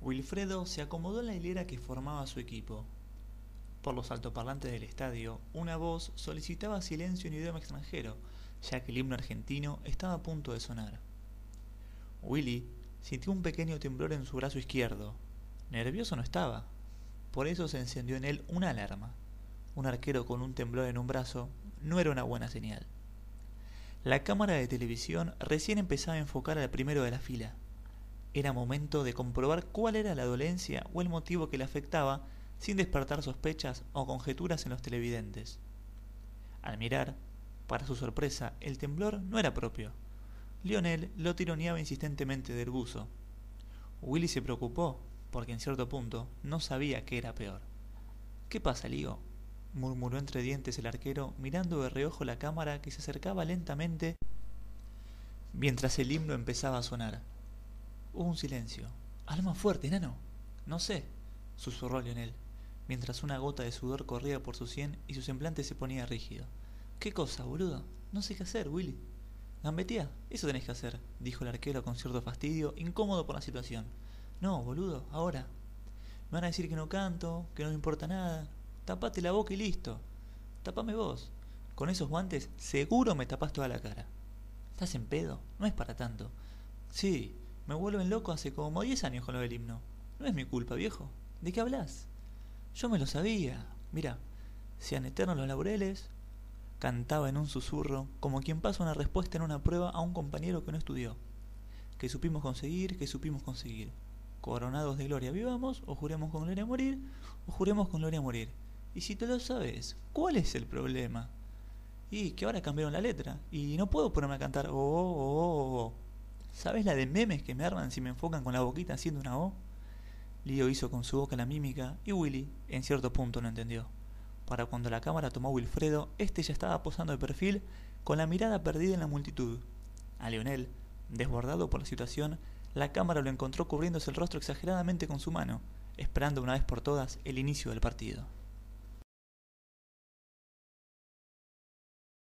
Wilfredo se acomodó en la hilera que formaba su equipo. Por los altoparlantes del estadio, una voz solicitaba silencio en idioma extranjero, ya que el himno argentino estaba a punto de sonar. Willy sintió un pequeño temblor en su brazo izquierdo. Nervioso no estaba. Por eso se encendió en él una alarma. Un arquero con un temblor en un brazo no era una buena señal. La cámara de televisión recién empezaba a enfocar al primero de la fila. Era momento de comprobar cuál era la dolencia o el motivo que le afectaba sin despertar sospechas o conjeturas en los televidentes. Al mirar, para su sorpresa, el temblor no era propio. Lionel lo tironeaba insistentemente del buzo. Willy se preocupó, porque en cierto punto no sabía qué era peor. ¿Qué pasa, Ligo? murmuró entre dientes el arquero, mirando de reojo la cámara que se acercaba lentamente mientras el himno empezaba a sonar. Hubo un silencio. Habla más fuerte, nano. No sé, susurró Lionel, mientras una gota de sudor corría por su sien y su semblante se ponía rígido. ¿Qué cosa, boludo? No sé qué hacer, Willy. Gambetía, eso tenés que hacer, dijo el arquero con cierto fastidio, incómodo por la situación. No, boludo, ahora. Me van a decir que no canto, que no me importa nada. Tapate la boca y listo. Tapame vos. Con esos guantes seguro me tapas toda la cara. ¿Estás en pedo? No es para tanto. Sí, me vuelven loco hace como 10 años con lo del himno. No es mi culpa, viejo. ¿De qué hablas? Yo me lo sabía. Mira, sean eternos los laureles. Cantaba en un susurro, como quien pasa una respuesta en una prueba a un compañero que no estudió. Que supimos conseguir, que supimos conseguir. Coronados de gloria vivamos, o juremos con gloria morir, o juremos con gloria morir. Y si te lo sabes, ¿cuál es el problema? Y que ahora cambiaron la letra, y no puedo ponerme a cantar oh, oh, oh, oh. ¿Sabes la de memes que me arman si me enfocan con la boquita haciendo una O? Lío hizo con su boca la mímica y Willy, en cierto punto, no entendió. Para cuando la cámara tomó a Wilfredo, este ya estaba posando de perfil con la mirada perdida en la multitud. A Leonel, desbordado por la situación, la cámara lo encontró cubriéndose el rostro exageradamente con su mano, esperando una vez por todas el inicio del partido.